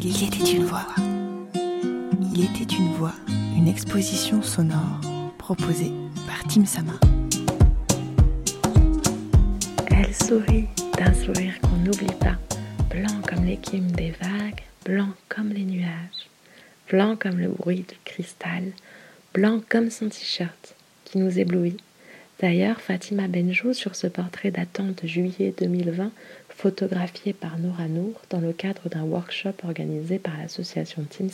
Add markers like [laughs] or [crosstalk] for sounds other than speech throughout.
Il était une voix. Il était une voix, une exposition sonore proposée par Tim Sama. Elle sourit d'un sourire qu'on n'oublie pas, blanc comme l'écume des vagues, blanc comme les nuages, blanc comme le bruit du cristal, blanc comme son t-shirt qui nous éblouit. D'ailleurs, Fatima Benjou, sur ce portrait datant de juillet 2020, photographié par Nora Nour dans le cadre d'un workshop organisé par l'association Team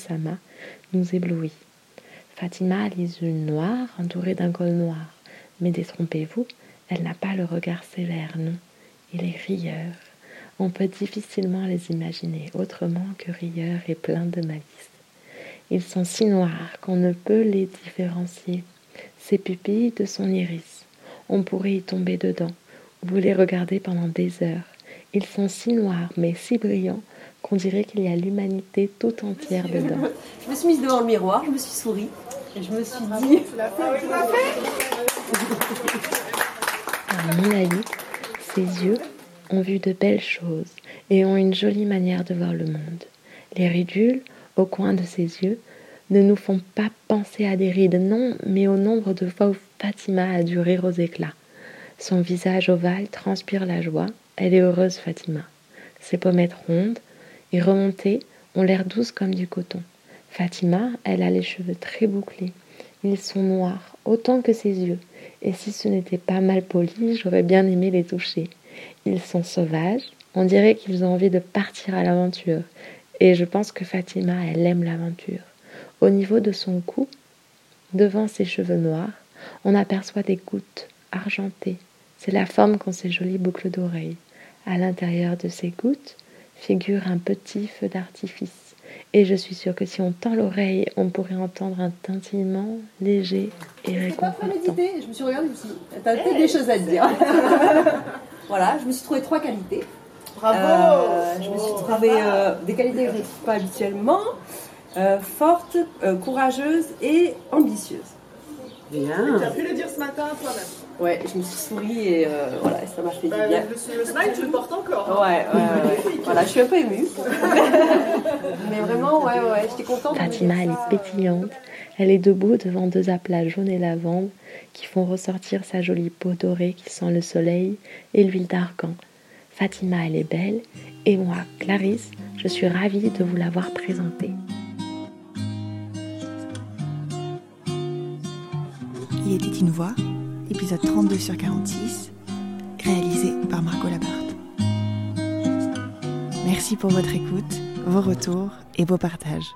nous éblouit. Fatima a les yeux noirs entourés d'un col noir, mais détrompez-vous, elle n'a pas le regard sévère, non, il est rieur. On peut difficilement les imaginer autrement que rieurs et pleins de malice. Ils sont si noirs qu'on ne peut les différencier. Ses pupilles de son iris on pourrait y tomber dedans, ou vous les regarder pendant des heures. Ils sont si noirs, mais si brillants, qu'on dirait qu'il y a l'humanité tout entière dedans. Je me suis mise devant le miroir, je me suis souri, et je me suis dit... À mon avis, ses yeux ont vu de belles choses et ont une jolie manière de voir le monde. Les ridules, au coin de ses yeux, ne nous font pas penser à des rides, non, mais au nombre de fois où Fatima a dû rire aux éclats. Son visage ovale transpire la joie. Elle est heureuse, Fatima. Ses pommettes rondes et remontées ont l'air douces comme du coton. Fatima, elle a les cheveux très bouclés. Ils sont noirs, autant que ses yeux. Et si ce n'était pas mal poli, j'aurais bien aimé les toucher. Ils sont sauvages. On dirait qu'ils ont envie de partir à l'aventure. Et je pense que Fatima, elle aime l'aventure. Au niveau de son cou, devant ses cheveux noirs, on aperçoit des gouttes argentées. C'est la forme qu'ont ces jolies boucles d'oreilles. À l'intérieur de ces gouttes figure un petit feu d'artifice. Et je suis sûre que si on tend l'oreille, on pourrait entendre un tintillement léger et réconfortant. Je me suis regardée aussi. T'as peut-être des choses à dire. [laughs] voilà, je me suis trouvé trois qualités. Bravo euh, Je me suis trouvé euh, des qualités que je ne trouve pas habituellement. Euh, forte, courageuse et ambitieuse. Bien. Tu as pu le dire ce matin toi-même. Ouais, je me suis souri et euh, voilà, ça m'a fait bah, du bien. Le, le, smile, tu le portes encore. Hein. Ouais, ouais, ouais. voilà, je suis un peu émue. [laughs] Mais vraiment, ouais, ouais, j'étais contente. Fatima, elle est pétillante. Elle est debout devant deux aplats jaunes et lavande qui font ressortir sa jolie peau dorée qui sent le soleil et l'huile d'argan. Fatima, elle est belle et moi, Clarisse, je suis ravie de vous l'avoir présentée. Il était une voix, épisode 32 sur 46, réalisé par Margot Labarthe. Merci pour votre écoute, vos retours et vos partages.